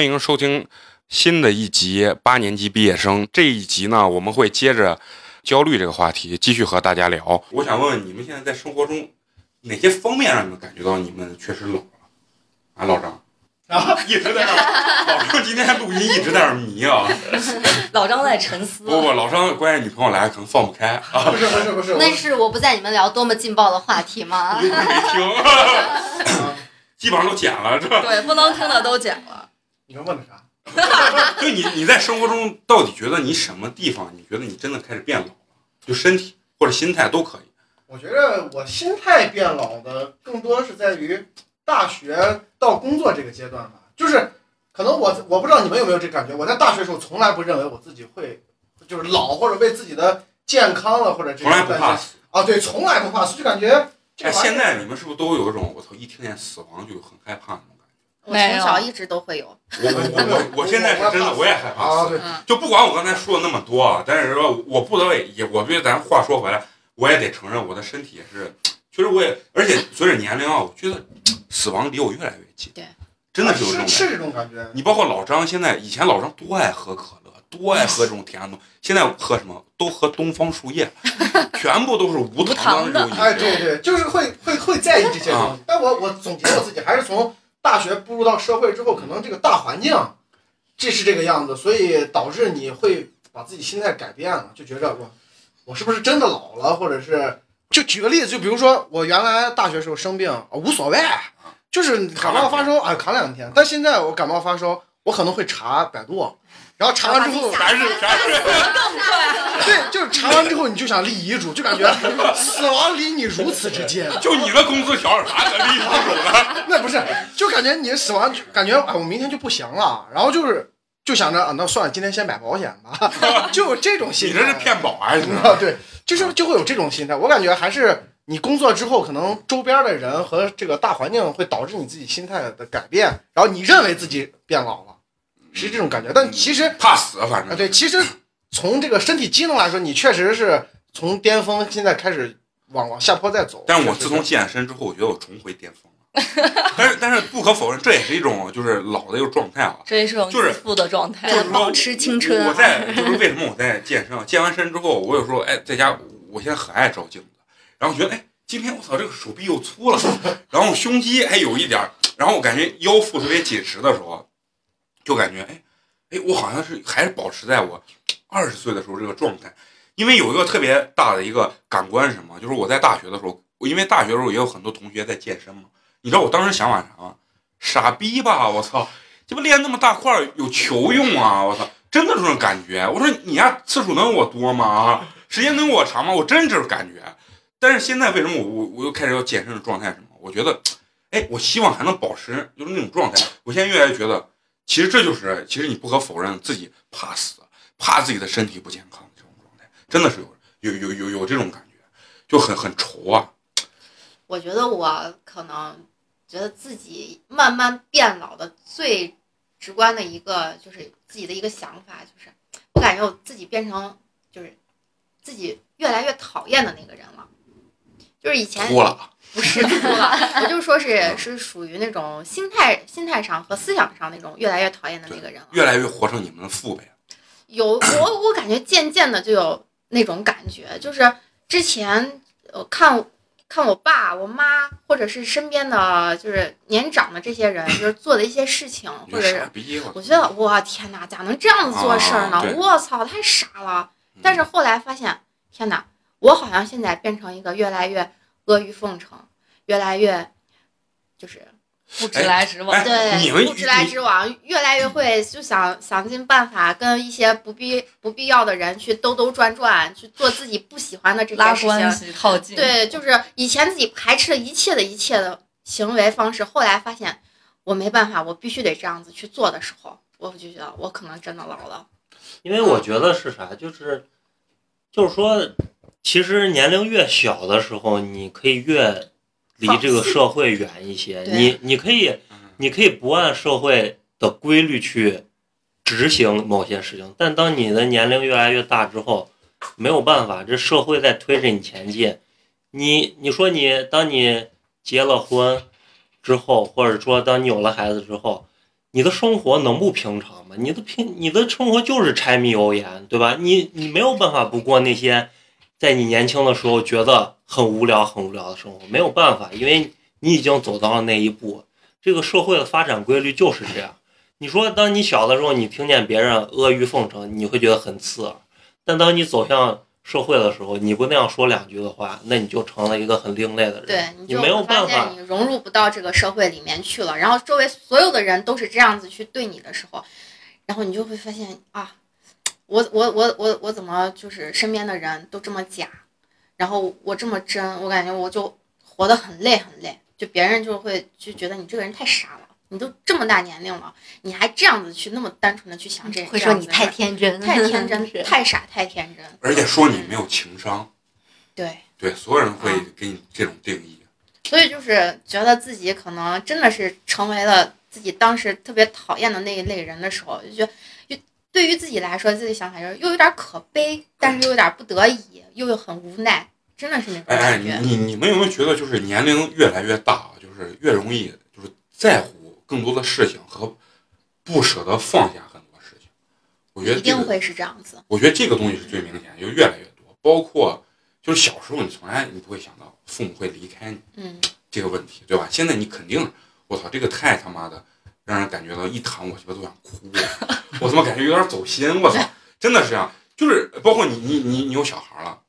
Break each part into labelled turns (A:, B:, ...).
A: 欢迎收听新的一集八年级毕业生。这一集呢，我们会接着焦虑这个话题继续和大家聊。我想问问你们现在在生活中哪些方面让你们感觉到你们确实老了？啊，老张
B: 啊，
A: 一直在那儿，老张今天录音一直在那儿迷啊。
C: 老张在沉思。
A: 不不，老张关键女朋友来可能放不开 啊。
B: 不是不是不是，
D: 那是我不在你们聊多么劲爆的话题吗
A: 你？没听，基本上都剪了，是吧？
C: 对，不能听的都剪了。
B: 你要问的啥？
A: 就你你在生活中到底觉得你什么地方，你觉得你真的开始变老了？就身体或者心态都可以。
B: 我觉得我心态变老的更多是在于大学到工作这个阶段吧，就是可能我我不知道你们有没有这感觉，我在大学时候从来不认为我自己会就是老或者为自己的健康了或者这
A: 从来不怕死。
B: 啊，对，从来不怕死，就感觉这
A: 哎，现在你们是不是都有一种我操，一听见死亡就很害怕那种感
D: 我从小一直都会有。
A: 觉？我我 我我现在是真的，我也害怕
B: 啊，
A: 死。就不管我刚才说了那么多啊，但是说我不得也，我觉得咱话说回来，我也得承认我的身体也是，确实我也，而且随着年龄啊，我觉得死亡离我越来越近。
D: 对，
A: 真的是有这种感觉。
B: 是是这种感觉。
A: 你包括老张，现在以前老张多爱喝可乐，多爱喝这种甜的东西，现在喝什么都喝东方树叶，全部都是无糖的
B: 哎，对对，就是会会会在意这些东西。但我我总结我自己，还是从大学步入到社会之后，可能这个大环境，这是这个样子，所以导致你会把自己心态改变了，就觉着我我是不是真的老了，或者是就举个例子，就比如说我原来大学时候生病啊无所谓，就是感冒发烧啊扛两天，但现在我感冒发烧，我可能会查百度，然后查完之后。
A: 全是全是，
B: 对，就是查完之后你就想立遗嘱，就感觉死亡离你如此之近。
A: 就你的工资条有啥可立遗嘱的？
B: 那不是，就感觉你死亡，感觉啊，我明天就不行了，然后就是就想着啊，那算了，今天先买保险吧，就有这种心态。
A: 你这是骗保还是？
B: 啊？对，就是就会有这种心态。我感觉还是你工作之后，可能周边的人和这个大环境会导致你自己心态的改变，然后你认为自己变老了，是这种感觉。但其实
A: 怕死，反
B: 啊，
A: 正
B: 对，其实从这个身体机能来说，你确实是从巅峰现在开始往往下坡在走。
A: 但是我自从健身之后，我觉得我重回巅峰了。但是但是不可否认，这也是一种就是老的一个状态啊。
C: 这也是种
A: 就是
C: 自负的状态
A: 就。是说
D: 保持青春啊
A: 我在就是为什么我在健身啊？健完身之后，我有时候哎在家，我现在很爱照镜子，然后觉得哎今天我操这个手臂又粗了，然后胸肌还有一点儿，然后我感觉腰腹特别紧实的时候，就感觉哎哎我好像是还是保持在我二十岁的时候这个状态，因为有一个特别大的一个感官是什么，就是我在大学的时候，我因为大学的时候也有很多同学在健身嘛，你知道我当时想法啥吗？傻逼吧，我操！这不练那么大块有球用啊！我操，真的这种感觉。我说你呀，次数能有我多吗？时间能有我长吗？我真这种感觉。但是现在为什么我我我又开始要健身的状态是什么？我觉得，哎，我希望还能保持就是那种状态。我现在越来越觉得，其实这就是，其实你不可否认自己怕死，怕自己的身体不健康这种状态，真的是有有有有有这种感觉，就很很愁啊。
D: 我觉得我可能觉得自己慢慢变老的最直观的一个就是自己的一个想法，就是我感觉我自己变成就是自己越来越讨厌的那个人了。就是以前
A: 秃了，
D: 不是我就说是是属于那种心态心态上和思想上那种越来越讨厌的那个人了。
A: 越来越活成你们的父辈。
D: 有我我感觉渐渐的就有那种感觉，就是之前呃看看我爸我妈或者是身边的就是年长的这些人，就是做的一些事情，或者是，
A: 我
D: 我觉得我天哪，咋能这样子做事儿呢？我操，太傻了！但是后来发现，天哪，我好像现在变成一个越来越阿谀奉承，越来越就是
C: 不直来直往。
A: 哎
D: 对，不直来直往，越来越会就想想尽办法跟一些不必不必要的人去兜兜转转，去做自己不喜欢的这些事情
C: 关。系靠近，，
D: 对，就是以前自己排斥了一切的一切的行为方式，后来发现我没办法，我必须得这样子去做的时候，我就觉得我可能真的老了。
E: 因为我觉得是啥，就是就是说，其实年龄越小的时候，你可以越离这个社会远一些。你你可以你可以不按社会的规律去执行某些事情，但当你的年龄越来越大之后，没有办法，这社会在推着你前进。你你说你当你结了婚之后，或者说当你有了孩子之后，你的生活能不平常吗？你的平你的生活就是柴米油盐，对吧？你你没有办法不过那些在你年轻的时候觉得很无聊、很无聊的生活，没有办法，因为你已经走到了那一步。这个社会的发展规律就是这样。你说，当你小的时候，你听见别人阿谀奉承，你会觉得很刺耳；但当你走向社会的时候，你不那样说两句的话，那你就成了一个很另类的人。
D: 对，你
E: 没有办法
D: 你融入不到这个社会里面去了，然后周围所有的人都是这样子去对你的时候，然后你就会发现啊，我我我我我怎么就是身边的人都这么假，然后我这么真，我感觉我就活得很累很累，就别人就会就觉得你这个人太傻了，你都这么大年龄了，你还这样子去那么单纯的去想这，
F: 会说你太天 真，
D: 太天真，太傻，太天真，
A: 而且说你没有情商，
D: 对。
A: 对，所有人会
D: 嗯
A: 给你这种定义。
D: 所以就是觉得自己可能真的是成为了自己当时特别讨厌的那一类人的时候，就觉得，就对于自己来说，自己想法就是又有点可悲，但是又有点不得已，又有很无奈，真的是那种感觉。
A: 你你你们有没有觉得，就是年龄越来越大，啊就是越容易就是在乎更多的事情和不舍得放下很多事情？我觉得
D: 一
A: 这个，
D: 定会是这样子。
A: 我觉得这个东西是最明显，就越来越多。包括就是小时候，你从来你不会想到父母会离开你
D: 嗯，
A: 这个问题，对吧？现在你肯定，我操，这个太他妈的让人感觉到一谈我鸡巴都想哭，我他妈感觉有点走心，我操，真的是这样。就是包括你你你你有小孩了，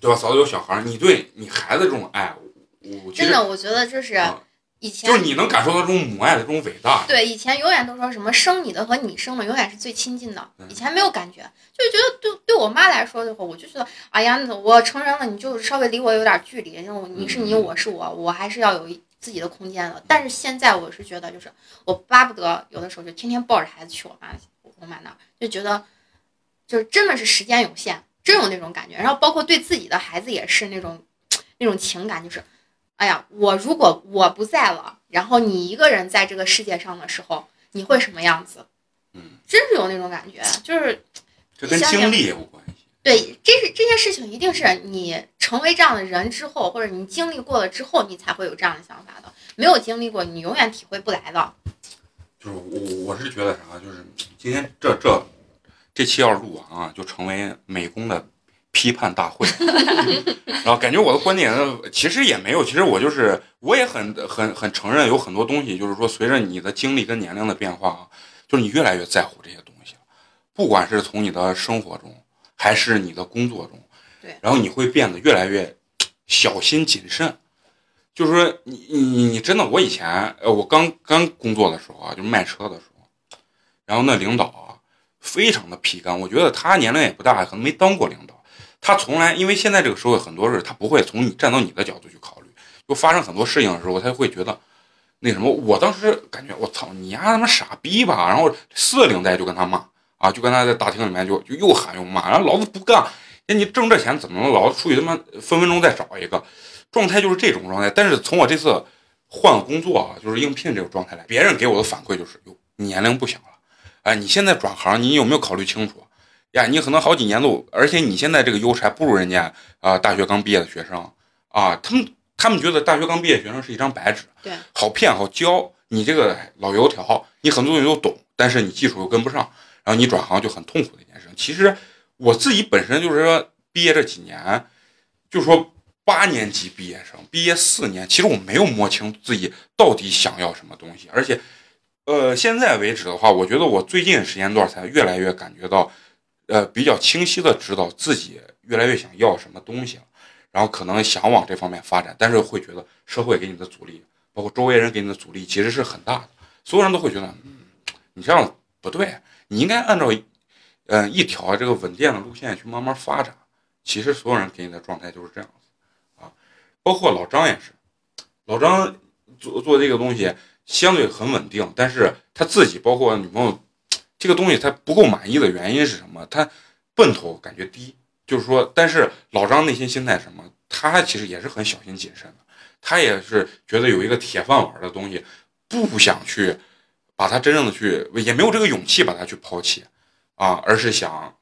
A: 对吧？嫂子有小孩，你对你孩子这种爱，我我
D: 真的，我觉得就是
A: 啊
D: 以前
A: 就是你能感受到这种母爱的这种伟大。
D: 对，以前永远都说什么生你的和你生的永远是最亲近的
A: 嗯，
D: 以前没有感觉，就是觉得对对我妈来说的话，我就觉得，哎呀，我成人了，你就稍微离我有点距离，然后你是你，
A: 嗯
D: 我是我，我还是要有一自己的空间了。但是现在我是觉得，就是我巴不得有的时候就天天抱着孩子去我妈我妈那儿，就觉得，就是真的是时间有限，真有那种感觉。然后包括对自己的孩子也是那种那种情感，就是。哎呀，我如果我不在了，然后你一个人在这个世界上的时候，你会什么样子？
A: 嗯，
D: 真是有那种感觉，就是
A: 这跟经历也有关系。
D: 对，这是这些事情一定是你成为这样的人之后，或者你经历过了之后，你才会有这样的想法的。没有经历过，你永远体会不来的。
A: 就是我我是觉得啥，就是今天这这这期要是录完啊，就成为美工的批判大会。然后感觉我的观点其实也没有，其实我就是我也很很很承认有很多东西，就是说随着你的经历跟年龄的变化啊，就是你越来越在乎这些东西了，不管是从你的生活中还是你的工作中，
D: 对
A: 然后你会变得越来越小心谨慎。就是说你，你你你真的，我以前呃，我刚刚工作的时候啊，就是卖车的时候，然后那领导啊，非常的皮干。我觉得他年龄也不大，可能没当过领导。他从来，因为现在这个社会很多事，他不会从你站到你的角度去考虑。就发生很多事情的时候，他会觉得那什么。我当时感觉，我操，你丫他妈傻逼吧！然后四领带就跟他骂啊，就跟他在大厅里面就就又喊又骂，然后老子不干。哎，你挣这钱怎么能老子出去他妈分分钟再找一个？状态就是这种状态。但是从我这次换工作啊，就是应聘这个状态来，别人给我的反馈就是，哟，你年龄不小了，哎，你现在转行，你有没有考虑清楚？呀，你可能好几年都，而且你现在这个优势还不如人家啊、大学刚毕业的学生啊，他们他们觉得大学刚毕业学生是一张白纸，
D: 对，
A: 好骗好教。你这个老油条，你很多东西都懂，但是你技术又跟不上，然后你转行就很痛苦的一件事。其实我自己本身就是说，毕业这几年，就说八年级毕业生，毕业四年，其实我没有摸清自己到底想要什么东西，而且，呃，现在为止的话，我觉得我最近时间段才越来越感觉到，呃，比较清晰的知道自己越来越想要什么东西了，然后可能想往这方面发展，但是会觉得社会给你的阻力包括周围人给你的阻力，其实是很大的。所有人都会觉得，你这样不对，你应该按照，呃，一条这个稳健的路线去慢慢发展。其实所有人给你的状态就是这样子，啊，包括老张也是，老张做做这个东西相对很稳定，但是他自己包括女朋友，这个东西他不够满意的原因是什么？他奔头感觉低，就是说，但是老张内心心态什么？他其实也是很小心谨慎的，他也是觉得有一个铁饭碗的东西，不想去把他真正的去，也没有这个勇气把他去抛弃，啊，而是想，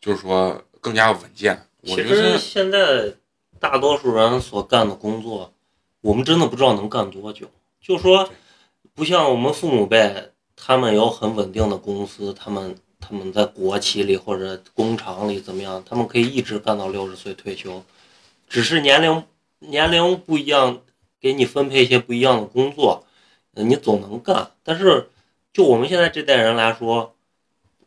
A: 就是说更加稳健。我
E: 其
A: 觉得
E: 实现在大多数人所干的工作，我们真的不知道能干多久。就说不像我们父母辈，他们有很稳定的公司，他们他们在国企里或者工厂里怎么样，他们可以一直干到六十岁退休，只是年龄年龄不一样，给你分配一些不一样的工作，呃你总能干。但是就我们现在这代人来说，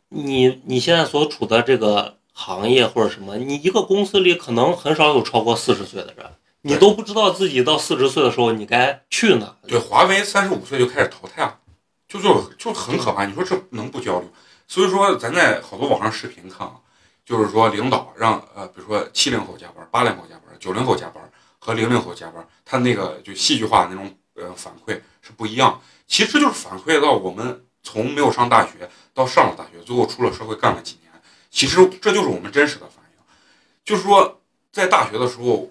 E: 你你现在所处的这个行业或者什么，你一个公司里可能很少有超过四十岁的人，你都不知道自己到四十岁的时候你该去哪。
A: 对，华为三十五岁就开始淘汰了，就就就很可怕。你说这能不焦虑？所以说，咱在好多网上视频看啊，就是说领导让呃，比如说七零后加班，八零后加班，九零后加班和零零后加班，他那个就戏剧化的那种呃反馈是不一样。其实就是反馈到我们从没有上大学到上了大学，最后出了社会干了几年，其实这就是我们真实的反应。就是说，在大学的时候，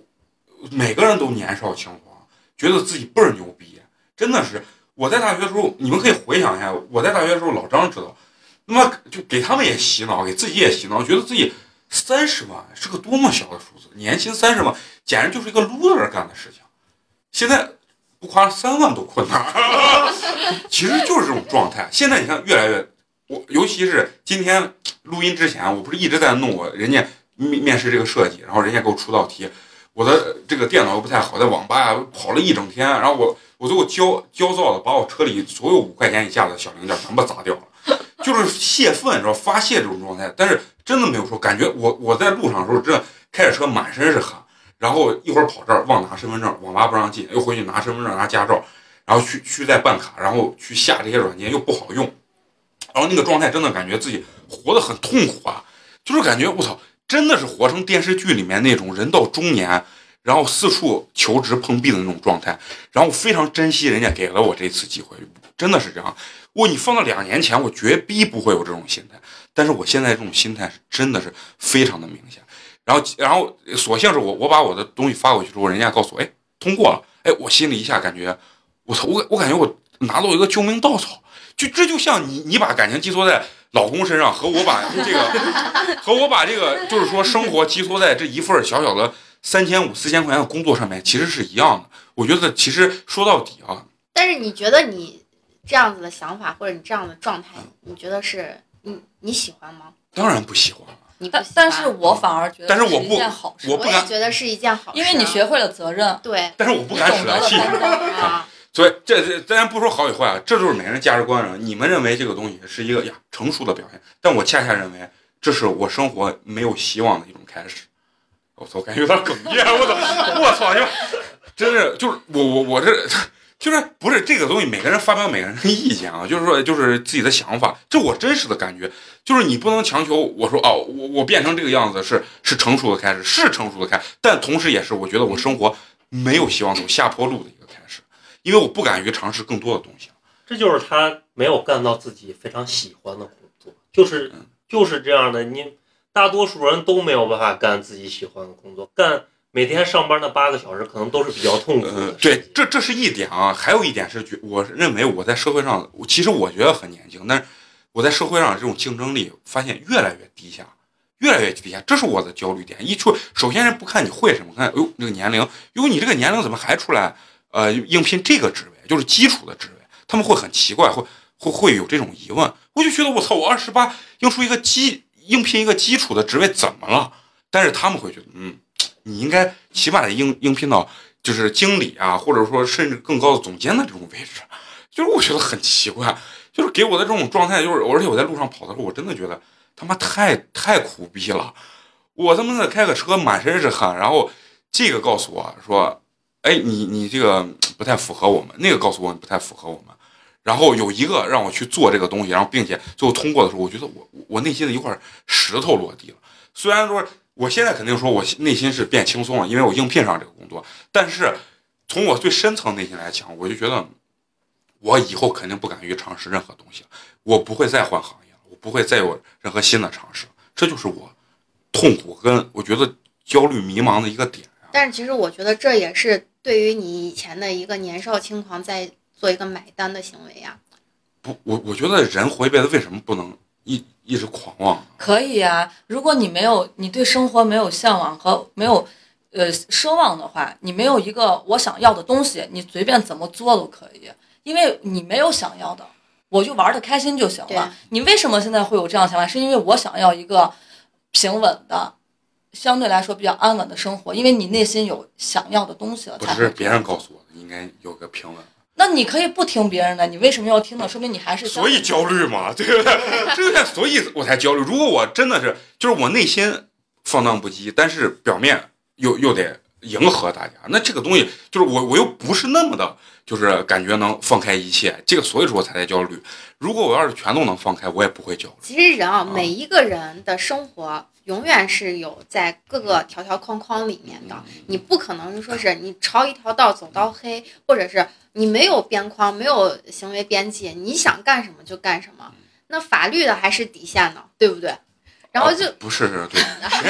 A: 每个人都年少轻狂，觉得自己倍儿牛逼，真的是。我在大学的时候，你们可以回想一下，我在大学的时候，老张知道，那么就给他们也洗脑，给自己也洗脑，觉得自己三十万是个多么小的数字，年薪三十万简直就是一个 loser 干的事情。现在不花，三万都困难，其实就是这种状态。现在你看，越来越，我尤其是今天录音之前，我不是一直在弄我人家面面试这个设计，然后人家给我出道题，我的这个电脑又不太好，在网吧呀跑了一整天，然后我我最后焦焦躁的把我车里所有五块钱以下的小零件全部砸掉了，就是泄愤，你知道发泄这种状态，但是真的没有说感觉我我在路上的时候，真的开着车满身是汗，然后一会儿跑这儿忘拿身份证，网吧不让进，又回去拿身份证拿驾照，然后去去再办卡，然后去下这些软件又不好用，然后那个状态真的感觉自己活得很痛苦啊，就是感觉我操，真的是活成电视剧里面那种人到中年。然后四处求职碰壁的那种状态，然后非常珍惜人家给了我这次机会，真的是这样。我你放到两年前，我绝逼不会有这种心态，但是我现在这种心态是真的是非常的明显。然后，然后索性是我我把我的东西发过去之后，人家告诉我，哎，通过了，哎，我心里一下感觉，我操，我我感觉我拿到一个救命稻草，就这就像你你把感情寄托在老公身上，和我把这个和我把这个就是说生活寄托在这一份小小的。三千五、四千块钱的工作上面其实是一样的。我觉得其实说到底啊，
D: 但是你觉得你这样子的想法或者你这样的状态，你觉得是你你喜欢吗？
A: 当然不喜欢了。
D: 你不？
C: 但但是我反而觉得
A: 但是我不
C: 件好事，
D: 我也
A: 我不敢
D: 觉得是一件好事，
C: 因为你学会了责任，
D: 对
A: 但是我不敢舍弃。
C: 你懂得了担
D: 啊，
A: 所以这这咱不说好与坏啊，这就是每个人价值观了。你们认为这个东西是一个呀成熟的表现，但我恰恰认为这是我生活没有希望的一种开始。我操，感觉有点哽咽。我操，我操，就真是就是我我我这就是不是这个东西，每个人发表每个人的意见啊，就是说就是自己的想法，这我真实的感觉，就是你不能强求我说哦，我我变成这个样子是是成熟的开始，是成熟的开始，但同时也是我觉得我生活没有希望走下坡路的一个开始，因为我不敢于尝试更多的东西。
E: 这就是他没有干到自己非常喜欢的工作，就是
A: 嗯
E: 就是这样的。你大多数人都没有办法干自己喜欢的工作，干每天上班那八个小时，可能都是比较痛苦的，。
A: 呃对，这这是一点啊，还有一点是觉，我认为我在社会上，其实我觉得很年轻，但是我在社会上这种竞争力发现越来越低下，越来越低下，这是我的焦虑点。一出，首先人不看你会什么，看，哎呦，这个年龄，哟，你这个年龄怎么还出来？呃，应聘这个职位，就是基础的职位，他们会很奇怪，会会会有这种疑问。我就觉得我操，我二十八应出一个基应聘一个基础的职位怎么了？但是他们会觉得，嗯，你应该起码应应聘到就是经理啊，或者说甚至更高的总监的这种位置。就是我觉得很奇怪，就是给我的这种状态，就是而且我在路上跑的时候，我真的觉得他妈太太苦逼了。我他妈的开个车满身是汗，然后这个告诉我说哎，你你这个不太符合我们，那个告诉我你不太符合我们。然后有一个让我去做这个东西，然后并且最后通过的时候，我觉得我我内心的一块石头落地了。虽然说我现在肯定说我内心是变轻松了，因为我应聘上这个工作，但是从我最深层内心来讲，我就觉得我以后肯定不敢于尝试任何东西了，我不会再换行业了，我不会再有任何新的尝试。这就是我痛苦跟我觉得焦虑迷茫的一个点啊。
D: 但是其实我觉得这也是对于你以前的一个年少轻狂在做一个买单的行为呀。
A: 不，我我觉得人活一辈子为什么不能一一直狂妄？
C: 可以啊，如果你没有，你对生活没有向往和没有，呃，奢望的话，你没有一个我想要的东西，你随便怎么做都可以，因为你没有想要的，我就玩的开心就行了。你为什么现在会有这样想法？是因为我想要一个平稳的，相对来说比较安稳的生活，因为你内心有想要的东西了，
A: 不
C: 才
A: 是别人告诉我的，应该有个平稳。
C: 那你可以不听别人的，你为什么要听呢？说明你还是
A: 所以焦虑嘛，对不对？这个所以我才焦虑。如果我真的是，就是我内心放荡不羁，但是表面又又得迎合大家，那这个东西就是我我又不是那么的，就是感觉能放开一切。这个所以说我才在焦虑。如果我要是全都能放开，我也不会焦虑。
D: 其实人啊，每一个人的生活永远是有在各个条条框框里面的，你不可能说是你朝一条道走到黑，或者是你没有边框，没有行为边界，你想干什么就干什么。那法律的还是底线呢，对不对？然后就
A: 啊不是对，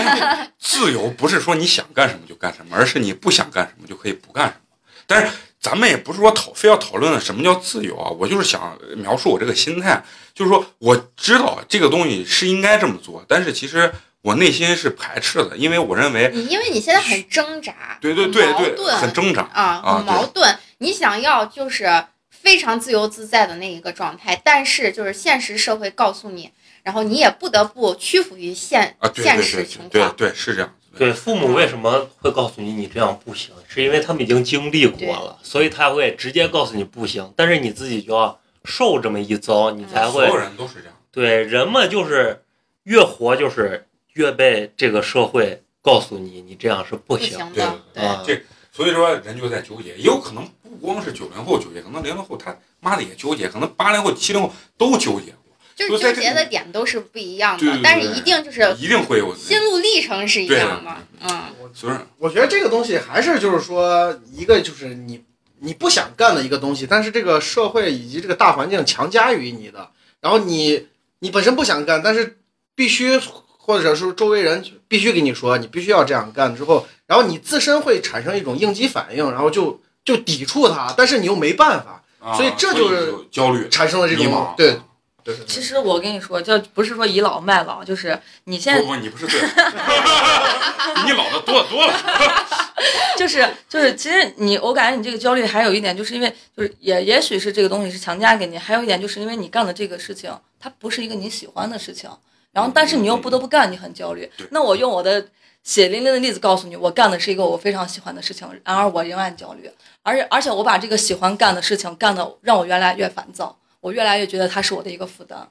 A: 自由不是说你想干什么就干什么，而是你不想干什么就可以不干什么。但是咱们也不是说讨非要讨论什么叫自由啊，我就是想描述我这个心态，就是说我知道这个东西是应该这么做，但是其实我内心是排斥的，因为我认为
D: 你因为你现在很挣扎，
A: 对对对对，
D: 很
A: 挣扎。
D: 啊，
A: 啊
D: 很矛盾。你想要就是非常自由自在的那一个状态，但是就是现实社会告诉你，然后你也不得不屈服于现
A: 啊，对
D: 现
A: 对对
D: 实情
A: 对
D: 况。
A: 对是这样。
E: 对，父母为什么会告诉你你这样不行？是因为他们已经经历过了，所以他会直接告诉你不行。但是你自己就要受这么一遭，你才会
A: 所有人都是这样。
E: 对人嘛就是越活就是越被这个社会告诉你你这样是不行。
D: 的，
A: 对
E: 啊
A: 这所以说人就在纠结，也有可能不光是九零后纠结，可能零零后他妈的也纠结，可能八零后、七零后都纠结过，
D: 就是纠结的点都是不一样
A: 对对对，
D: 的但是一定就是
A: 一定会有。
D: 心路历程是一样的。嗯，
B: 我觉得这个东西还是就是说，一个就是你你不想干的一个东西，但是这个社会以及这个大环境强加于你的，然后你你本身不想干，但是必须或者说周围人必须给你说你必须要这样干之后，然后你自身会产生一种应激反应，然后就就抵触他，但是你又没办法，
A: 啊，
B: 所以这就是
A: 焦虑、
B: 产生了这种。对对对
C: 其实我跟你说，就不是说倚老卖老，就是你现在
A: 不不，你不是对，比 你老的多得多了。
C: 就是就是，其实你我感觉你这个焦虑还有一点，就是因为就是也也许是这个东西是强加给你，还有一点就是因为你干的这个事情，它不是一个你喜欢的事情，然后但是你又不得不干，你很焦虑。那我用我的血淋淋的例子告诉你，我干的是一个我非常喜欢的事情，然而我仍然焦虑，而且而且我把这个喜欢干的事情干的让我越来越烦躁，我越来越觉得它是我的一个负担，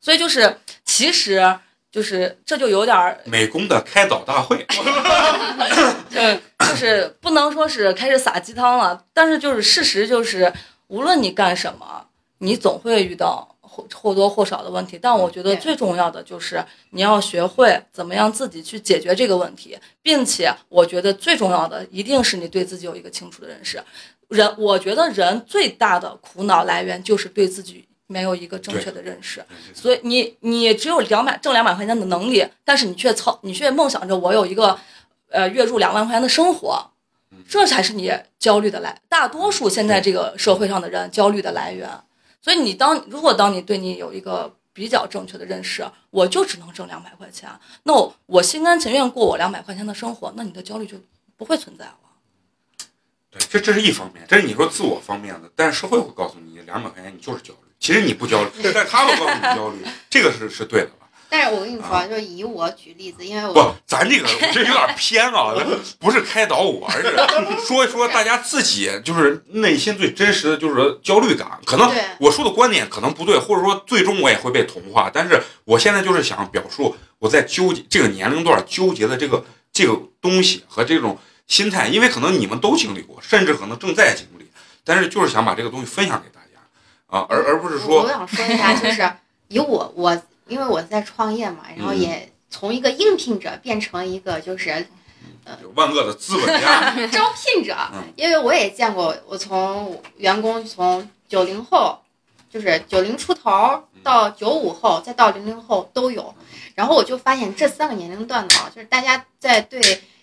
C: 所以就是其实就是这就有点儿
A: 美工的开导大会，
C: 对就是不能说是开始撒鸡汤了，但是就是事实就是，无论你干什么，你总会遇到或或多或少的问题。但我觉得最重要的就是你要学会怎么样自己去解决这个问题，并且我觉得最重要的一定是你对自己有一个清楚的认识。人，我觉得人最大的苦恼来源就是对自己没有一个正确的认识。所以你你只有两百挣两百块钱的能力，但是你却操你却梦想着我有一个呃月入两万块钱的生活，这才是你焦虑的来。大多数现在这个社会上的人焦虑的来源。所以你当如果当你对你有一个比较正确的认识，我就只能挣两百块钱，那我我心甘情愿过我两百块钱的生活，那你的焦虑就不会存在了。
A: 对，这这是一方面，这是你说自我方面的，但是社会会告诉你两百块钱你就是焦虑，其实你不焦虑，但是他们告诉你焦虑，这个是是对的吧？
D: 但是我跟你说，就以我举例子，因为我不，
A: 咱这个这有点偏啊，不是开导我，而是说一说大家自己就是内心最真实的就是焦虑感。可能我说的观点可能不对，或者说最终我也会被同化，但是我现在就是想表述我在纠结这个年龄段纠结的这个这个东西和这种心态，因为可能你们都经历过，甚至可能正在经历，但是就是想把这个东西分享给大家啊，而而不是说
D: 我我想说一下，就是 以我我因为我在创业嘛，然后
A: 嗯
D: 也从一个应聘者变成一个就是呃
A: 万恶的资本家，
D: 招聘者
A: 嗯，
D: 因为我也见过，我从员工从九零后，就是九零出头到九五后，再到零零后都有。然后我就发现这三个年龄段的啊，就是大家在对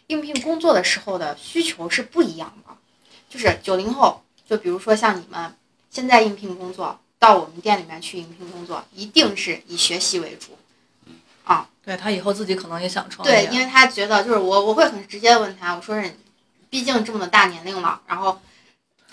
D: 应聘工作的时候的需求是不一样的。就是九零后，就比如说像你们现在应聘工作，到我们店里面去应聘工作，一定是以学习为主。
C: 啊对他以后自己可能也想创业，
D: 对，因为他觉得就是我我会很直接的问他，我说是，毕竟这么大年龄了，然后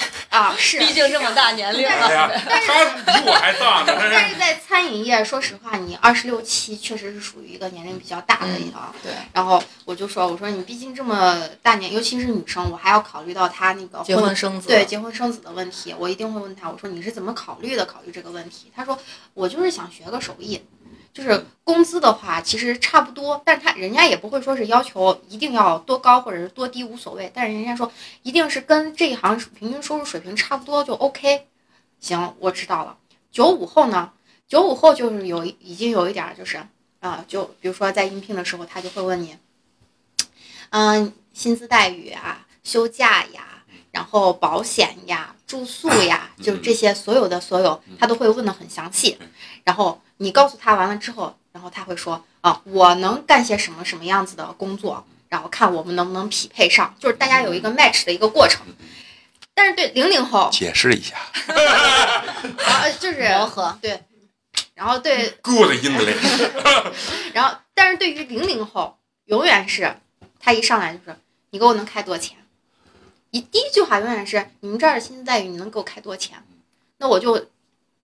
D: 啊是，
C: 毕竟这么大年龄了，，
A: 他比我还大呢，
D: 但
A: 是
D: 在餐饮业，说实话，你二十六七确实是属于一个年龄比较大的一个。
C: 对，
D: 然后我就说，我说你毕竟这么大年，尤其是女生，我还要考虑到她那个
C: 结婚生子，
D: 对结婚生子的问题，我一定会问她，我说你是怎么考虑的？考虑这个问题？她说我就是想学个手艺，就是工资的话其实差不多，但是他人家也不会说是要求一定要多高或者是多低无所谓，但是人家说一定是跟这一行平均收入水平差不多就 OK。行，我知道了。九五后呢？九五后就是有已经有一点就是啊、就比如说在应聘的时候，他就会问你，嗯，薪资待遇啊，休假呀，然后保险呀，住宿呀，就这些所有的所有，他都会问的很详细。然后你告诉他完了之后，然后他会说啊，我能干些什么什么样子的工作，然后看我们能不能匹配上，就是大家有一个 match 的一个过程。但是对零零后，
A: 解释一下。
D: 啊，就是
F: 磨合，
D: 对，然后对
A: ，，good English，
D: 然后但是对于零零后，永远是他一上来就是你给我能开多少钱，一第一句话永远是你们这儿的薪资待遇你能给我开多少钱？那我就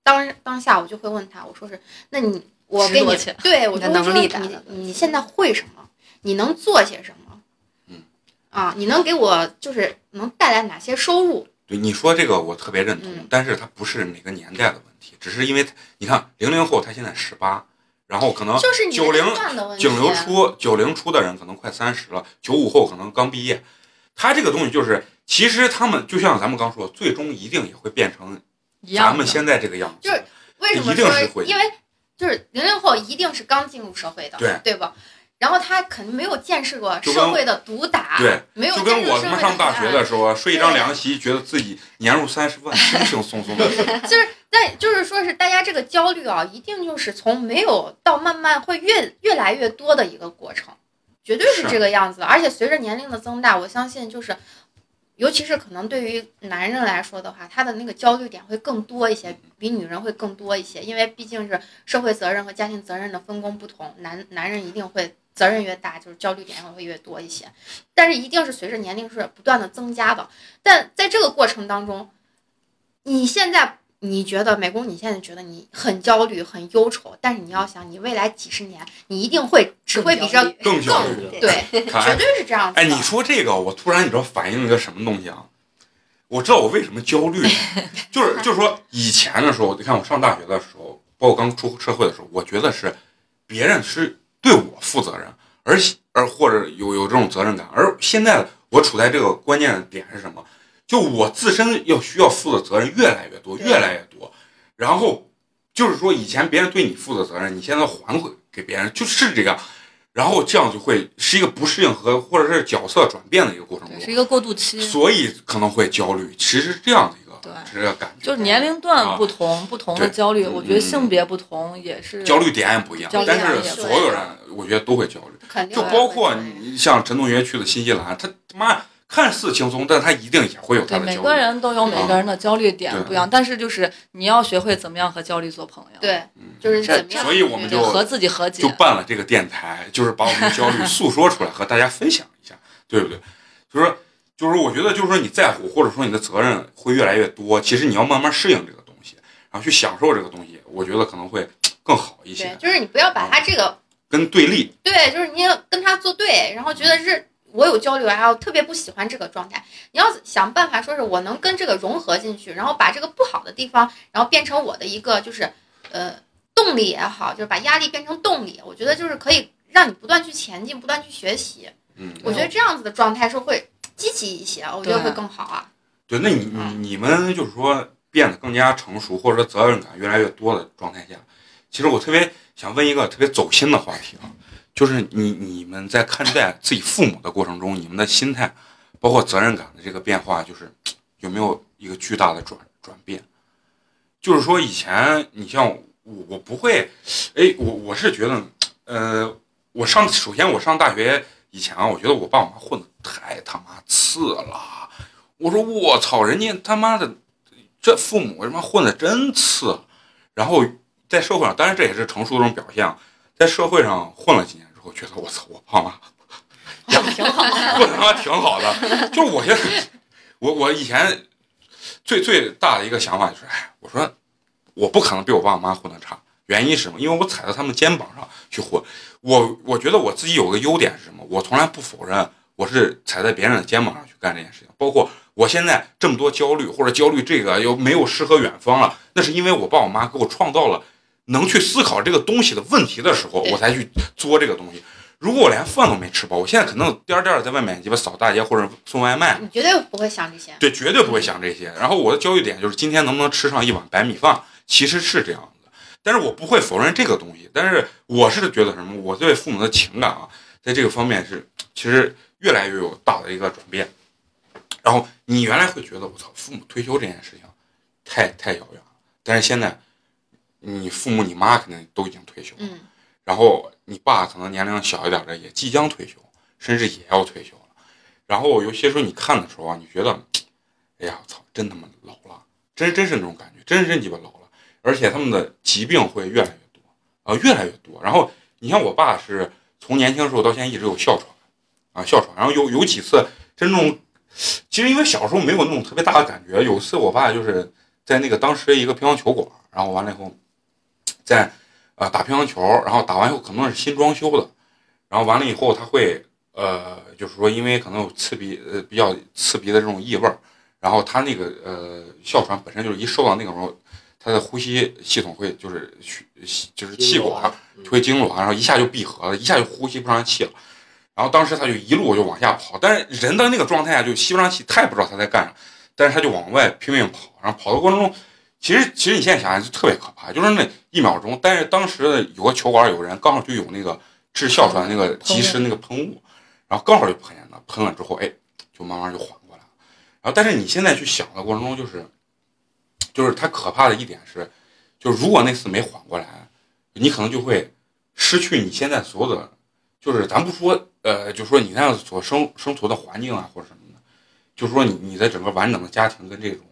D: 当当下我就会问他，我说是那你我给你
C: 钱
D: 对我
F: 你的
D: 就说
F: 能力达
D: 你你现在会什么？你能做些什么？
A: 嗯
D: 啊，你能给我就是能带来哪些收入？
A: 对你说这个我特别认同，
D: 嗯
A: 但是它不是哪个年代的问题，只是因为你看零零后他现在十八，然后可能
D: 就是年
A: 90
D: 龄段的问题。
A: 九零出九零出的人可能快三十了，九五后可能刚毕业，他这个东西就是，其实他们就像咱们刚说，最终一定也会变成咱们现在这个样子。
D: 就是为什么
A: 一定
D: 说
A: 是会？
D: 因为就是零零后一定是刚进入社会的，
A: 对
D: 对吧？然后他肯定没有见识过社会的毒打，
A: 对，
D: 没有
A: 就跟
D: 见识过社会
A: 我他妈上大学的时候，睡一张凉席，觉得自己年入三十万，轻轻松松的事。
D: 就是，但就是说是大家这个焦虑啊，一定就是从没有到慢慢会越越来越多的一个过程，绝对是
A: 是
D: 这个样子的。而且随着年龄的增大，我相信就是，尤其是可能对于男人来说的话，他的那个焦虑点会更多一些，比女人会更多一些，因为毕竟是社会责任和家庭责任的分工不同，男男人一定会。责任越大，就是焦虑点也会越多一些，但是一定是随着年龄是不断的增加的。但在这个过程当中，你现在你觉得美工，你现在觉得你很焦虑、很忧愁，但是你要想，你未来几十年，你一定会只会比这
A: 更焦虑。
D: 对，绝对是这样。
A: 哎，你说这个，我突然你知道反映了一个什么东西啊？我知道我为什么焦虑，就是就是说以前的时候，你看我上大学的时候，包括刚出社会的时候，我觉得是别人是对我负责任，而而或者有有这种责任感，而现在我处在这个关键的点是什么？就我自身要需要负的责任越来越多，越来越多，然后就是说以前别人对你负的责任，你现在还回给别人，就是这样。然后这样就会是一个不适应和或者是角色转变的一个过程
C: 对，是
A: 中，
C: 一个过渡期，
A: 所以可能会焦虑。其实是这样的一个
C: 对
A: 这个感觉，
C: 就是年龄段不同，不同的焦虑，
A: 嗯
C: 我觉得性别不同也是
A: 焦虑点也不一样但是所有人我觉得都会焦虑，就包括你像陈同学去的新西兰，他他妈看似轻松，但他一定也会有他
C: 对，每
A: 的焦虑。
C: 个人都有每个人的焦虑点不一样，但是就是你要学会怎么样和焦虑做朋友，，
D: 对，就是怎么样？
A: 所以我们就
C: 和自己和解
A: 就。办了这个电台，就是把我们的焦虑诉说出来，和大家分享一下，对不对？就是说，就是说我觉得，就是说你在乎，或者说你的责任会越来越多，其实你要慢慢适应这个东西，然后去享受这个东西，我觉得可能会 更好一
D: 对
A: 些，，
D: 就是你不要把他这个
A: 跟对立。
D: 对，就是你要跟他作对，然后觉得是我有焦虑，然后特别不喜欢这个状态。你要想办法说是我能跟这个融合进去，然后把这个不好的地方，然后变成我的一个就是呃动力也好，就是把压力变成动力。我觉得就是可以让你不断去前进，不断去学习。
A: 嗯，
D: 我觉得这样子的状态是会积极一些，我觉得会更好啊。
A: 对，那你
D: 嗯
A: 你你们就是说变得更加成熟，或者说责任感越来越多的状态下，其实我特别想问一个特别走心的话题啊，就是你你们在看待自己父母的过程中，你们的心态，包括责任感的这个变化，就是 有没有一个巨大的转转变？就是说以前你像我，我不会，哎，我我是觉得，呃，我上首先我上大学以前啊，我觉得我爸我妈混的太他妈次了。我说我操，人家他妈的这父母他妈混的真次。然后在社会上，当然这也是成熟的一种表现啊。在社会上混了几年之后，觉得我操，我爸妈
C: 挺好。
A: 混 他妈挺好的。就是我现在，我我以前最最大的一个想法就是，哎，我说我不可能比我爸我妈混的差。原因是什么？因为我踩到他们肩膀上去混。我我觉得我自己有个优点是什么？我从来不否认我是踩在别人的肩膀上去干这件事情。包括我现在这么多焦虑，或者焦虑这个又没有诗和远方了，那是因为我爸我妈给我创造了能去思考这个东西的问题的时候，我才去做这个东西。如果我连饭都没吃饱，我现在可能颠颠儿在外面鸡巴扫大街或者送外卖，
D: 你绝对不会想这些。
A: 对，绝对不会想这些。然后我的焦虑点就是今天能不能吃上一碗白米饭，其实是这样子。但是我不会否认这个东西。但是我是觉得什么，我对父母的情感啊，在这个方面是其实越来越有大的一个转变。然后你原来会觉得我操，父母退休这件事情太太遥远了，但是现在你父母你妈肯定都已经退休了。
D: 嗯，
A: 然后你爸可能年龄小一点的也即将退休，甚至也要退休了。然后有些时候你看的时候啊，你觉得，哎呀，操，真他妈老了，真真是那种感觉，真是真鸡巴老了。而且他们的疾病会越来越多，啊、越来越多。然后你像我爸是从年轻的时候到现在一直有哮喘，啊，哮喘。然后有有几次真正，其实因为小时候没有那种特别大的感觉。有一次我爸就是在那个当时一个乒乓球馆，然后完了以后，在呃打乒乓球，然后打完以后可能是新装修的，然后完了以后他会呃就是说因为可能有刺鼻呃比较刺鼻的这种异味儿，然后他那个呃哮喘本身就是一受到那个时候，他的呼吸系统会就是去就是气管会痉挛，然后一下就闭合了，一下就呼吸不上气了。然后当时他就一路就往下跑，但是人的那个状态下就吸不上气，他也不知道他在干啥，但是他就往外拼命跑，然后跑的过程中，其实其实你现在想想就特别可怕，就是那一秒钟，但是当时有个球馆有人刚好就有那个治哮喘那个及时那个喷雾，然后刚好就喷上了，喷了之后，哎，就慢慢就缓过来了。然后但是你现在去想的过程中，就是就是它可怕的一点是，就是如果那次没缓过来，你可能就会失去你现在所有的，就是咱不说呃，就说你那样所生生存的环境啊或者什么的，就是说你你的整个完整的家庭跟这种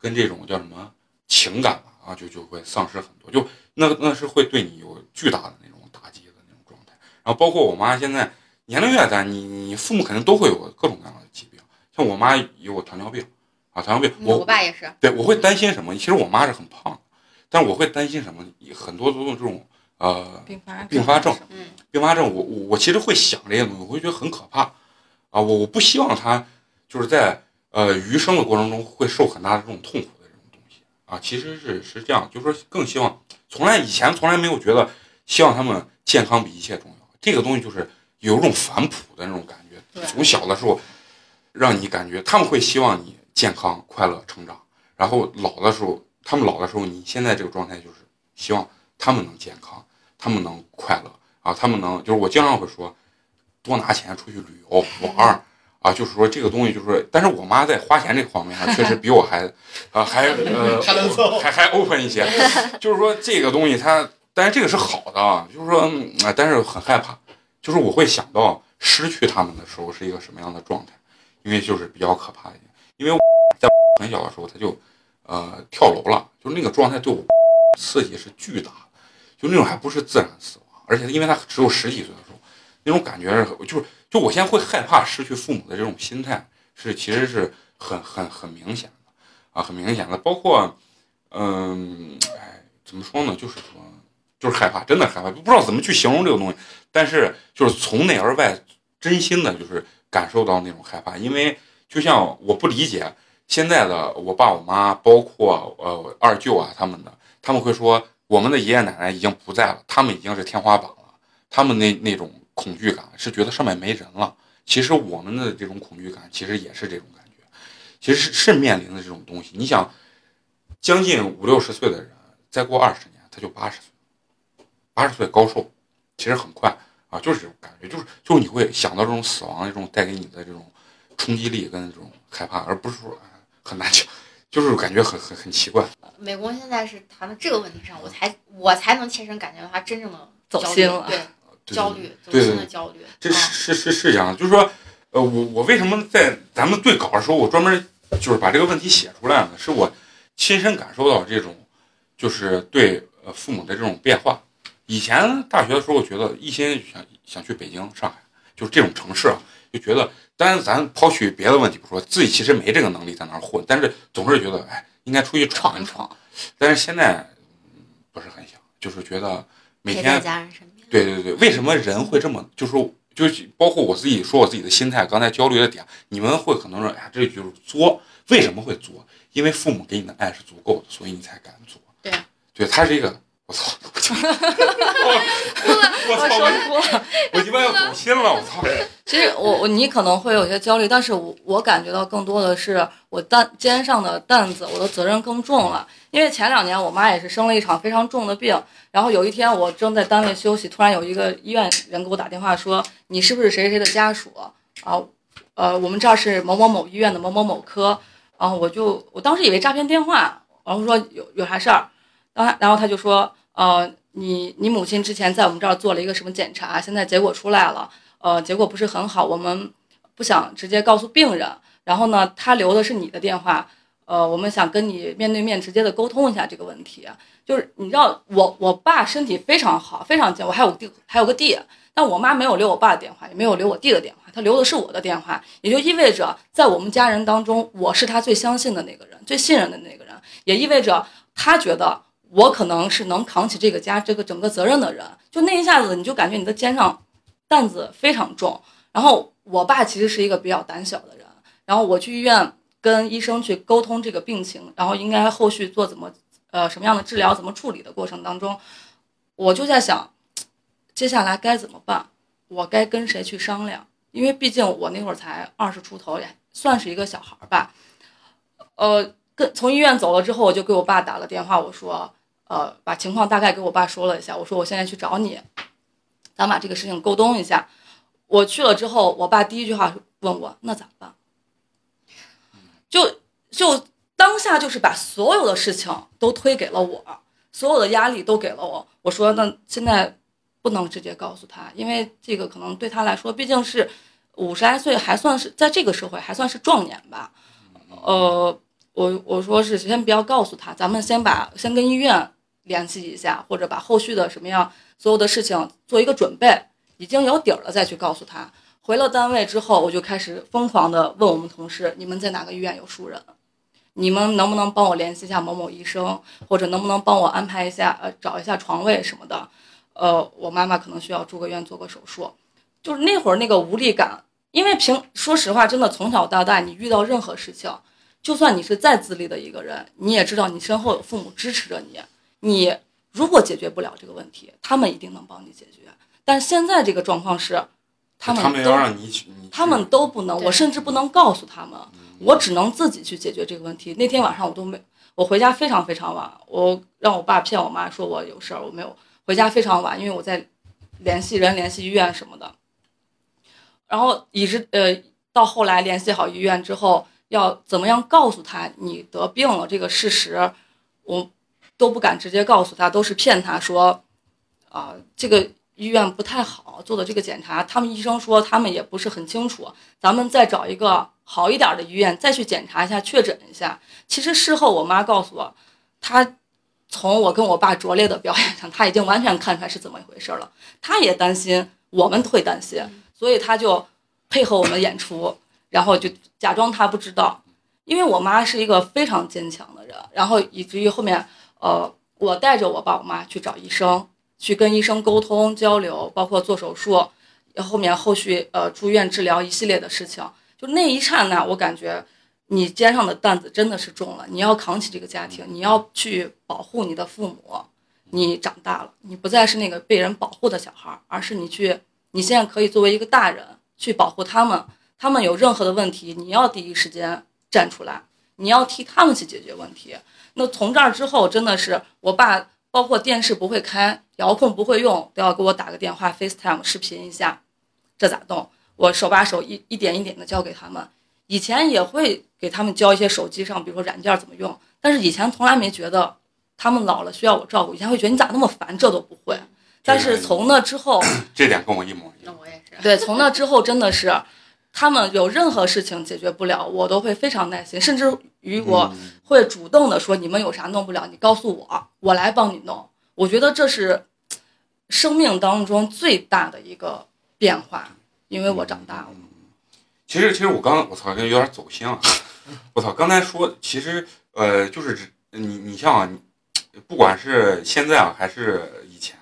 A: 跟这种叫什么情感吧啊，就就会丧失很多，就那那是会对你有巨大的那种打击的那种状态。然后包括我妈现在年龄越大，你你父母肯定都会有各种各样的疾病，像我妈有糖尿病啊，糖尿病，
D: 嗯
A: 我
D: 我爸也是。
A: 对，我会担心什么？其实我妈是很胖的，但是我会担心什么？很多都有这种呃
C: 并发
A: 并发症
D: 嗯，
A: 并发症，我我我其实会想这些东西，我会觉得很可怕啊！我我不希望她就是在呃余生的过程中会受很大的这种痛苦的这种东西啊。其实是是这样，就是说更希望，从来以前从来没有觉得希望他们健康比一切重要。这个东西就是有一种反哺的那种感觉，
C: 对
A: 从小的时候让你感觉他们会希望你健康快乐成长，然后老的时候，他们老的时候，你现在这个状态就是希望他们能健康，他们能快乐啊，他们能就是我经常会说，多拿钱出去旅游玩儿啊，就是说这个东西就是，但是我妈在花钱这个方面啊，确实比我还 啊还呃
B: 还能凑
A: 还还 open 一些，就是说这个东西它，但是这个是好的啊，就是说嗯啊，但是很害怕，就是我会想到失去他们的时候是一个什么样的状态，因为就是比较可怕一点，因为我在很小的时候他就呃跳楼了，就是那个状态对我刺激是巨大的，就那种还不是自然死亡，而且因为他只有十几岁的时候，那种感觉是就是就我现在会害怕失去父母的这种心态是其实是很很很明显的啊，很明显的，包括嗯，哎，怎么说呢？就是说，就是害怕，真的害怕，不知道怎么去形容这个东西。但是就是从内而外，真心的就是感受到那种害怕，因为就像我不理解现在的我爸我妈，包括呃二舅啊他们的，他们会说我们的爷爷奶奶已经不在了，他们已经是天花板了，他们那那种恐惧感是觉得上面没人了。其实我们的这种恐惧感，其实也是这种感觉，其实是是面临的这种东西。你想，将近五六十岁的人，再过二十年他就八十岁，八十岁高寿，其实很快。啊，就是这种感觉，就是就是你会想到这种死亡的这种带给你的这种冲击力跟这种害怕，而不是说哎很难讲，就是感觉很很很奇怪。
D: 美工现在是谈到这个问题上，我才我才能切身感觉到他真正的
C: 走心了。
D: 对
A: 对
D: 焦虑，走
A: 对对
D: 心的焦虑。
A: 这
D: 啊
A: 是是是是这样的，就是说，呃，我我为什么在咱们对稿的时候，我专门就是把这个问题写出来呢？是我亲身感受到这种，就是对呃父母的这种变化。以前大学的时候，我觉得一心想想去北京、上海，就是这种城市啊，就觉得，当然咱抛去别的问题不说，自己其实没这个能力在那儿混，但是总是觉得，哎，应该出去闯一闯。但是现在嗯不是很想，就是觉得每天
D: 家人身边。
A: 对对对，为什么人会这么，就是说就是包括我自己说我自己的心态，刚才焦虑的点，你们会可能说，哎呀，这就是作，为什么会作？因为父母给你的爱是足够的，所以你才敢作。
D: 对，
A: 对，他是一个，我操，我操，我操，我
C: 哭了。
A: 我鸡巴要走心了，我操！
C: 其实我我你可能会有些焦虑，但是我我感觉到更多的是我担肩上的担子，我的责任更重了。因为前两年我妈也是生了一场非常重的病，然后有一天我正在单位休息，突然有一个医院人给我打电话说你是不是谁谁谁的家属啊？呃，我们这儿是某某某医院的某某某科，然后我就我当时以为诈骗电话，然后说有有啥事儿，然后然后他就说呃你你母亲之前在我们这儿做了一个什么检查，现在结果出来了。呃，结果不是很好，我们不想直接告诉病人。然后呢，他留的是你的电话，呃，我们想跟你面对面直接的沟通一下这个问题。就是你知道，我我爸身体非常好，非常健，我还有弟，还有个弟，但我妈没有留我爸的电话，也没有留我弟的电话，她留的是我的电话，也就意味着在我们家人当中，我是她最相信的那个人，最信任的那个人，也意味着她觉得我可能是能扛起这个家这个整个责任的人。就那一下子，你就感觉你的肩上。担子非常重，然后我爸其实是一个比较胆小的人，然后我去医院跟医生去沟通这个病情，然后应该后续做怎么呃什么样的治疗，怎么处理的过程当中，我就在想，接下来该怎么办，我该跟谁去商量？因为毕竟我那会儿才二十出头，也算是一个小孩儿吧。呃，跟从医院走了之后，我就给我爸打了电话，我说，呃，把情况大概给我爸说了一下，我说我现在去找你。咱把这个事情沟通一下。我去了之后，我爸第一句话问我：“那咋办？”就就当下就是把所有的事情都推给了我，所有的压力都给了我。我说：“那现在不能直接告诉他，因为这个可能对他来说，毕竟是五十来岁，还算是在这个社会还算是壮年吧。”呃，我我说是先不要告诉他，咱们先把先跟医院联系一下，或者把后续的什么样。所有的事情做一个准备，已经有底儿了再去告诉他。回了单位之后，我就开始疯狂的问我们同事：你们在哪个医院有熟人？你们能不能帮我联系一下某某医生，或者能不能帮我安排一下呃找一下床位什么的？呃，我妈妈可能需要住个院做个手术。就是那会儿那个无力感，因为平说实话，真的从小到大，你遇到任何事情，就算你是再自立的一个人，你也知道你身后有父母支持着你，你。如果解决不了这个问题，他们一定能帮你解决。但现在这个状况是，他们
A: 他们要让你去，
C: 他们都不能，我甚至不能告诉他们，我只能自己去解决这个问题。那天晚上我都没，我回家非常非常晚，我让我爸骗我妈说我有事儿，我没有回家非常晚，因为我在联系人、联系医院什么的。然后一直呃，到后来联系好医院之后，要怎么样告诉他你得病了这个事实，我。都不敢直接告诉他，都是骗他说，啊，这个医院不太好做的这个检查，他们医生说他们也不是很清楚，咱们再找一个好一点的医院再去检查一下，确诊一下。其实事后我妈告诉我，她从我跟我爸拙劣的表演上，她已经完全看出来是怎么一回事了。她也担心我们会担心，所以她就配合我们演出，然后就假装她不知道。因为我妈是一个非常坚强的人，然后以至于后面。呃，我带着我爸我妈去找医生，去跟医生沟通交流，包括做手术，后面后续呃住院治疗一系列的事情。就那一刹那，我感觉你肩上的担子真的是重了，你要扛起这个家庭，你要去保护你的父母。你长大了，你不再是那个被人保护的小孩，而是你去，你现在可以作为一个大人去保护他们。他们有任何的问题，你要第一时间站出来，你要替他们去解决问题。那从这儿之后，真的是我爸，包括电视不会开，遥控不会用，都要给我打个电话，FaceTime 视频一下，这咋弄？我手把手一一点一点的教给他们。以前也会给他们教一些手机上，比如说软件怎么用，但是以前从来没觉得他们老了需要我照顾，以前会觉得你咋那么烦，这都不会。但是从那之后，
A: 这点跟我一模一样。
D: 那我也是。
C: 对，从那之后真的是，他们有任何事情解决不了，我都会非常耐心，甚至于我
A: 嗯
C: 会主动的说，你们有啥弄不了，你告诉我，我来帮你弄。我觉得这是生命当中最大的一个变化，因为我长大了。
A: 其实，其实我刚我操，有点走心了！我操，刚才说其实呃，就是你你像啊你不管是现在啊还是以前，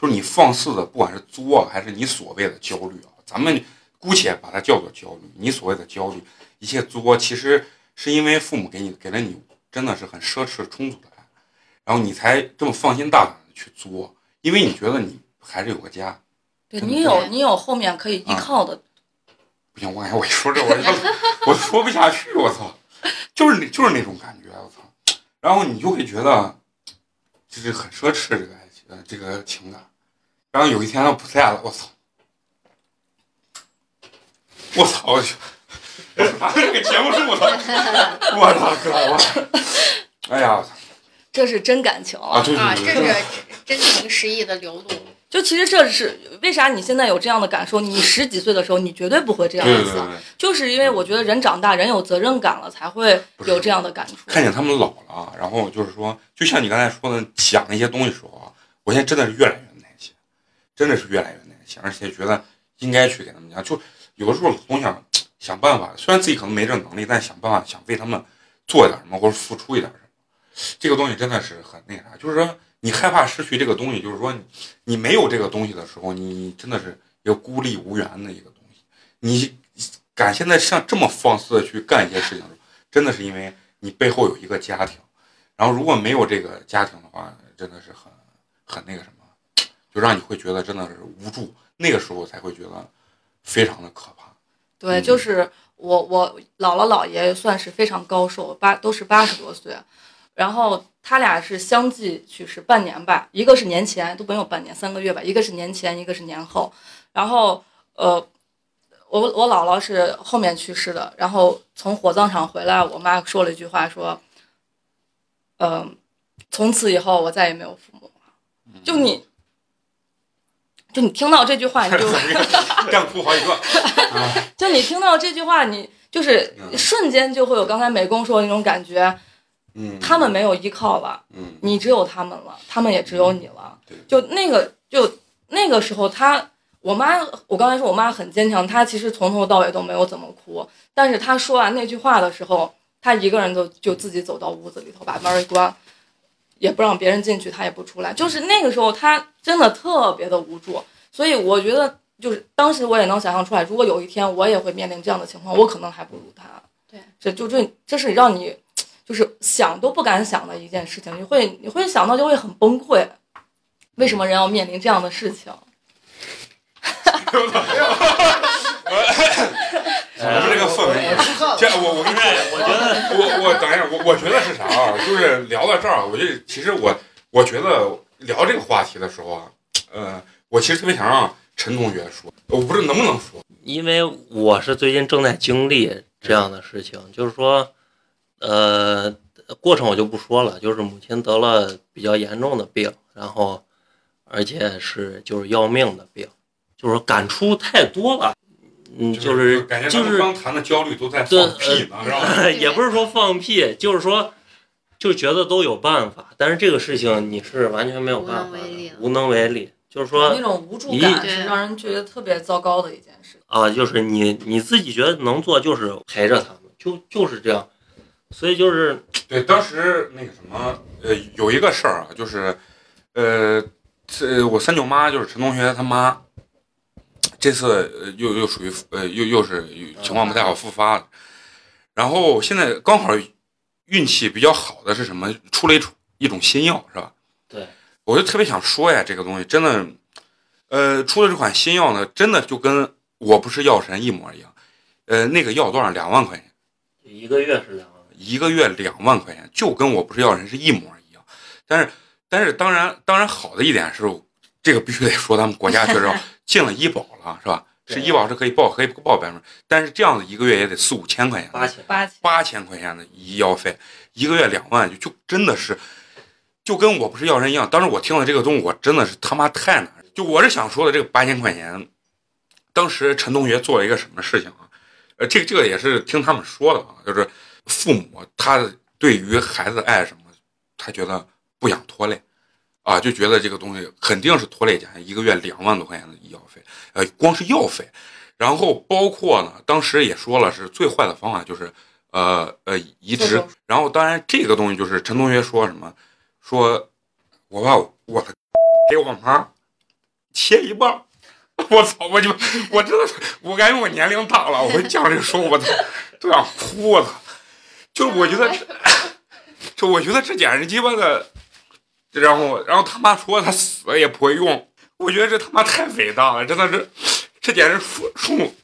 A: 就是你放肆的，不管是作啊还是你所谓的焦虑啊，咱们姑且把它叫做焦虑。你所谓的焦虑，一切作，其实是因为父母给你给了你真的是很奢侈充足的爱，然后你才这么放心大胆的去作，因为你觉得你还是有个家。
C: 对你有你有后面可以依
A: 啊
C: 靠的，
A: 不行，我感觉我一说这我就我说不下去，我操，就是那就是那种感觉，我操，然后你就会觉得就是很奢侈这个爱情，呃这个情感，然后有一天他不在了，我操，我操，我去，这个节目是我操，我操哥，我，哎呀，
C: 这是真感情
A: 啊，对
D: 啊，这是真情实意的流露。
C: 就其实这是为啥你现在有这样的感受？你十几岁的时候，你绝对不会这样
A: 对对对
C: 想，
A: 对，
C: 就是因为我觉得人长大，人有责任感了，才会有这样的感触。
A: 看见他们老了啊，然后就是说，就像你刚才说的讲那些东西的时候啊，我现在真的是越来越耐心，真的是越来越耐心，而且觉得应该去给他们讲。就有的时候总想想办法，虽然自己可能没这能力，但想办法想为他们做一点什么或者付出一点什么。这个东西真的是很那啥，就是说你害怕失去这个东西，就是说你没有这个东西的时候，你真的是一个孤立无援的一个东西。你敢现在像这么放肆的去干一些事情，真的是因为你背后有一个家庭，然后如果没有这个家庭的话，真的是很很那个什么，就让你会觉得真的是无助，那个时候才会觉得非常的可怕。
C: 对，
A: 嗯
C: 就是我我姥姥姥爷算是非常高寿，八都是八十多岁，然后他俩是相继去世半年吧，一个是年前都没有半年三个月吧，一个是年前，一个是年后，然后呃，我我姥姥是后面去世的，然后从火葬场回来，我妈说了一句话说，嗯、从此以后我再也没有父母了，就你。就你听到这句话，你就
A: 干哭好几个，
C: 就你听到这句话，你就是
A: 嗯。
C: 瞬间就会有刚才美工说的那种感觉，
A: 嗯，
C: 他们没有依靠了，
A: 嗯，
C: 你只有他们了，他们也只有你了。
A: 对，
C: 就那个，就那个时候他，我妈，我刚才说我妈很坚强，她其实从头到尾都没有怎么哭，但是她说完那句话的时候，她一个人就就自己走到屋子里头，把门一关，也不让别人进去，他也不出来。就是那个时候，他真的特别的无助，所以我觉得，就是当时我也能想象出来，如果有一天我也会面临这样的情况，我可能还不如他。
D: 对，
C: 这就这这是让你就是想都不敢想的一件事情，你会你会想到就会很崩溃。为什么人要面临这样的事情？
A: 我们这个氛围。这我我跟你说，
E: 我觉得
A: 我我等一下，我我觉得是啥啊？就是聊到这儿，我就其实我我觉得聊这个话题的时候啊，呃，我其实特别想让陈同学说，我不知道能不能说，
E: 因为我是最近正在经历这样的事情，就是说，呃，过程我就不说了，就是母亲得了比较严重的病，然后而且是就是要命的病，就是感触太多了，嗯，就是
A: 感觉咱们
E: 就是
A: 刚谈的焦虑都在放屁呢，是吧？
E: 也不是说放屁，就是说就觉得都有办法，但是这个事情你是完全没有办法
D: 无能为力了，
E: 的无能为力，就是说
C: 那种无助感是让人觉得特别糟糕的一件事。
E: 啊，就是你你自己觉得能做，就是陪着他们，就就是这样。所以就是
A: 对，当时那个什么，呃，有一个事儿啊，就是，呃，这我三舅妈就是陈同学他妈，这次呃又又属于呃又又是情况不太好复发了，然后现在刚好运气比较好的是什么？出了一种一种新药是吧？
E: 对，
A: 我就特别想说呀，这个东西真的，呃，出了这款新药呢，真的就跟我不是药神一模一样。呃，那个药多少？两万块钱，
E: 一个月是两万，
A: 一个月两万块钱，就跟我不是药神是一模一样。但是，但是当然，当然好的一点是，这个必须得说，咱们国家确实 进了医保了，是吧？是医保是可以报，可以不报百分之，但是这样子一个月也得四五千块钱，
E: 八千
C: 八千，
A: 八千块钱的医药费，一个月两万，就就真的是，就跟我不是药神一样。当时我听了这个东西，我真的是他妈太难。就我是想说的，这个八千块钱，当时陈同学做了一个什么事情啊？呃，这个这个也是听他们说的啊，就是父母他对于孩子爱什么，他觉得不想拖累，啊，就觉得这个东西肯定是拖累家，一个月两万多块钱的医药费，呃，光是药费，然后包括呢，当时也说了是最坏的方法就是，呃呃移植然后当然这个东西就是陈同学说什么，说我把我的给我妈切一半儿。我操！我就我真的是，我感觉我年龄大了，我讲这个时候我都 都想哭，我操！就是我觉得这，就我觉得这简直鸡巴的，然后然后他妈说他死了也不会用，我觉得这他妈太伟大了，真的是，这简直父父母，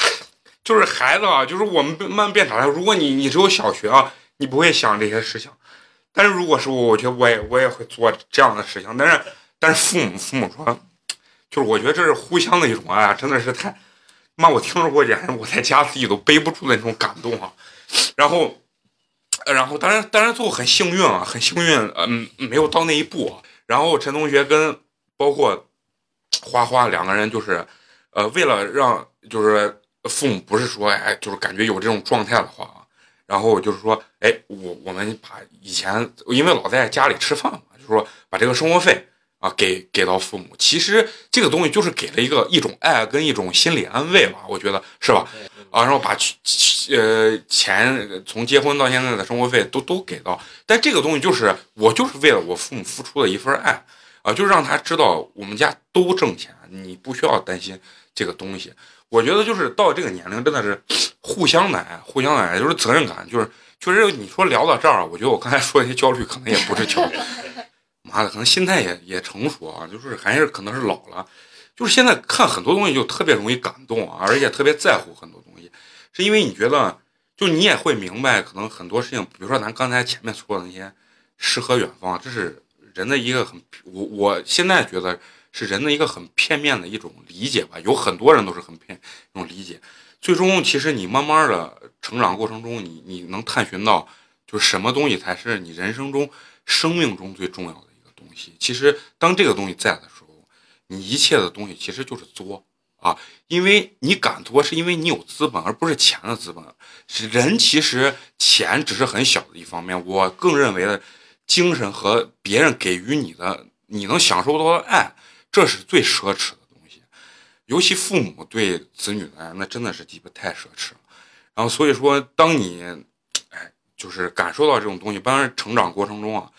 A: 就是孩子啊，就是我们慢慢变长了。如果你你只有小学啊，你不会想这些事情，但是如果是我，我觉得我也我也会做这样的事情，但是但是父母父母说。就是我觉得这是互相的一种爱，真的是太，妈！我听着我简直我在家自己都背不住的那种感动啊。然后，然后当然当然最后很幸运啊，很幸运，嗯，没有到那一步。然后陈同学跟包括花花两个人就是，呃，为了让就是父母不是说哎，就是感觉有这种状态的话啊，然后就是说，哎，我我们把以前因为老在家里吃饭嘛，就是说把这个生活费。啊，给给到父母，其实这个东西就是给了一个一种爱跟一种心理安慰吧，我觉得是吧？啊，然后把呃钱从结婚到现在的生活费都都给到，但这个东西就是我就是为了我父母付出的一份爱啊，就让他知道我们家都挣钱，你不需要担心这个东西。我觉得就是到这个年龄真的是互相的爱，互相的爱就是责任感，就是确实你说聊到这儿，我觉得我刚才说的那些焦虑可能也不是焦虑。妈的，可能心态也也成熟啊，就是还是可能是老了，就是现在看很多东西就特别容易感动啊，而且特别在乎很多东西，是因为你觉得，就你也会明白，可能很多事情，比如说咱刚才前面说的那些诗和远方，这是人的一个很，我我现在觉得是人的一个很片面的一种理解吧，有很多人都是很片一种理解，最终其实你慢慢的成长过程中，你你能探寻到，就是什么东西才是你人生中、生命中最重要的一个。东西其实，当这个东西在的时候，你一切的东西其实就是作啊，因为你敢作，是因为你有资本，而不是钱的资本。是人其实钱只是很小的一方面，我更认为的，精神和别人给予你的，你能享受到的爱，这是最奢侈的东西。尤其父母对子女的爱，那真的是鸡巴太奢侈了。然后所以说，当你，哎，就是感受到这种东西，当然成长过程中啊。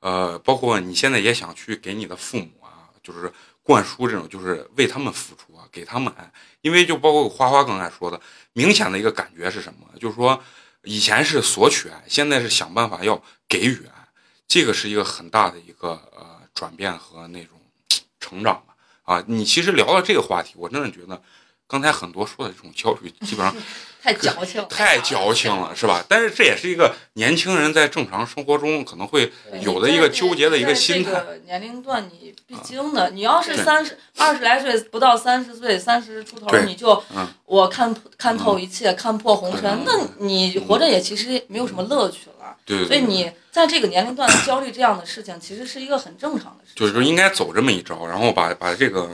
A: 呃，包括你现在也想去给你的父母啊，就是灌输这种，就是为他们付出啊，给他们爱。因为就包括花花刚才说的，明显的一个感觉是什么？就是说，以前是索取爱，现在是想办法要给予爱，这个是一个很大的一个呃转变和那种成长吧。啊，你其实聊到这个话题，我真的觉得刚才很多说的这种焦虑，基本上。
C: 太矫情，
A: 太矫情了，是吧？但是这也是一个年轻人在正常生活中可能会有的一个纠结的一个心态。
C: 年龄段你必经的，你要是三十二十来岁，不到三十岁，三十出头你就我看看透一切，看破红尘，那你活着也其实没有什么乐趣了。
A: 对。
C: 所以你在这个年龄段焦虑这样的事情，其实是一个很正常的事情。
A: 就是说应该走这么一招，然后把把这个，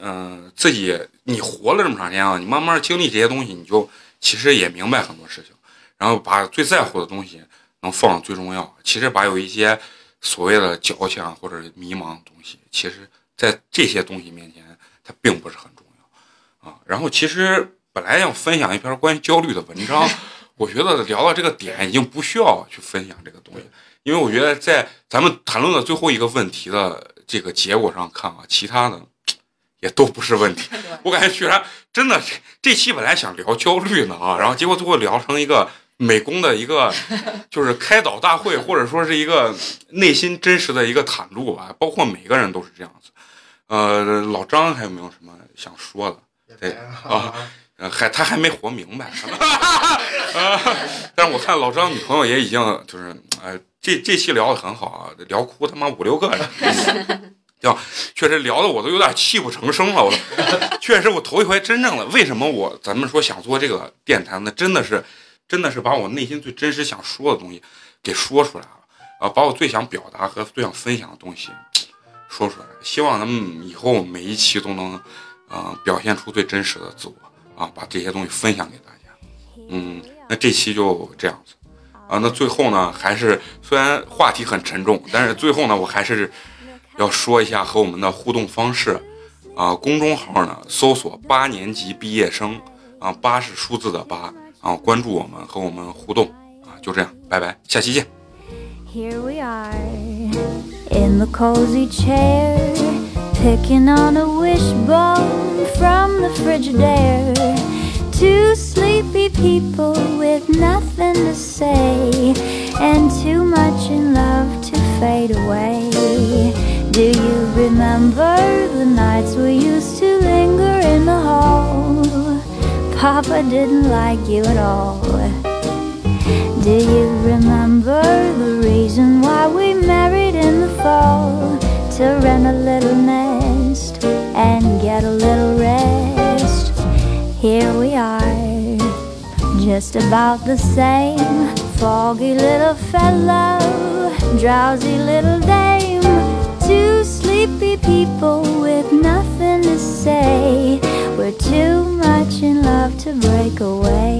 A: 嗯，自己你活了这么长时间啊，你慢慢经历这些东西，你就。其实也明白很多事情，然后把最在乎的东西能放最重要。其实把有一些所谓的矫情或者迷茫的东西，其实在这些东西面前，它并不是很重要啊。然后其实本来要分享一篇关于焦虑的文章，我觉得聊到这个点已经不需要去分享这个东西，因为我觉得在咱们谈论的最后一个问题的这个结果上看啊，其他的。也都不是问题，我感觉居然真的这期本来想聊焦虑呢啊，然后结果最后聊成一个美工的一个 就是开导大会，或者说是一个内心真实的一个袒露吧，包括每个人都是这样子。呃，老张还有没有什么想说的？对
B: 啊，
A: 呃，还他还没活明白，啊但是我看老张女朋友也已经就是，呃，这这期聊的很好啊，聊哭他妈五六个人，就确实聊的我都有点泣不成声了，我都 确实我头一回真正的为什么我咱们说想做这个电台呢？真的是真的是把我内心最真实想说的东西给说出来了啊，把我最想表达和最想分享的东西说出来，希望咱们以后每一期都能。啊、表现出最真实的自我啊，把这些东西分享给大家。嗯，那这期就这样子啊。那最后呢，还是虽然话题很沉重，但是最后呢，我还是要说一下和我们的互动方式啊。公众号呢，搜索“八年级毕业生”啊，八是数字的八啊，关注我们和我们互动啊。就这样，拜拜，下期见。
F: Here we are in the cozy chair, picking on a wishbone from the Frigidaire. Two sleepy people with nothing to say, and too much in love to fade away. Do you remember the nights we used to linger in the hall? Papa didn't like you at all. Do you remember the reason why we married in the fall? To rent a little nest and get a little rest. Here we are, just about the same. Foggy little fellow, drowsy little dame. Sleepy people with nothing to say. We're too much in love to break away.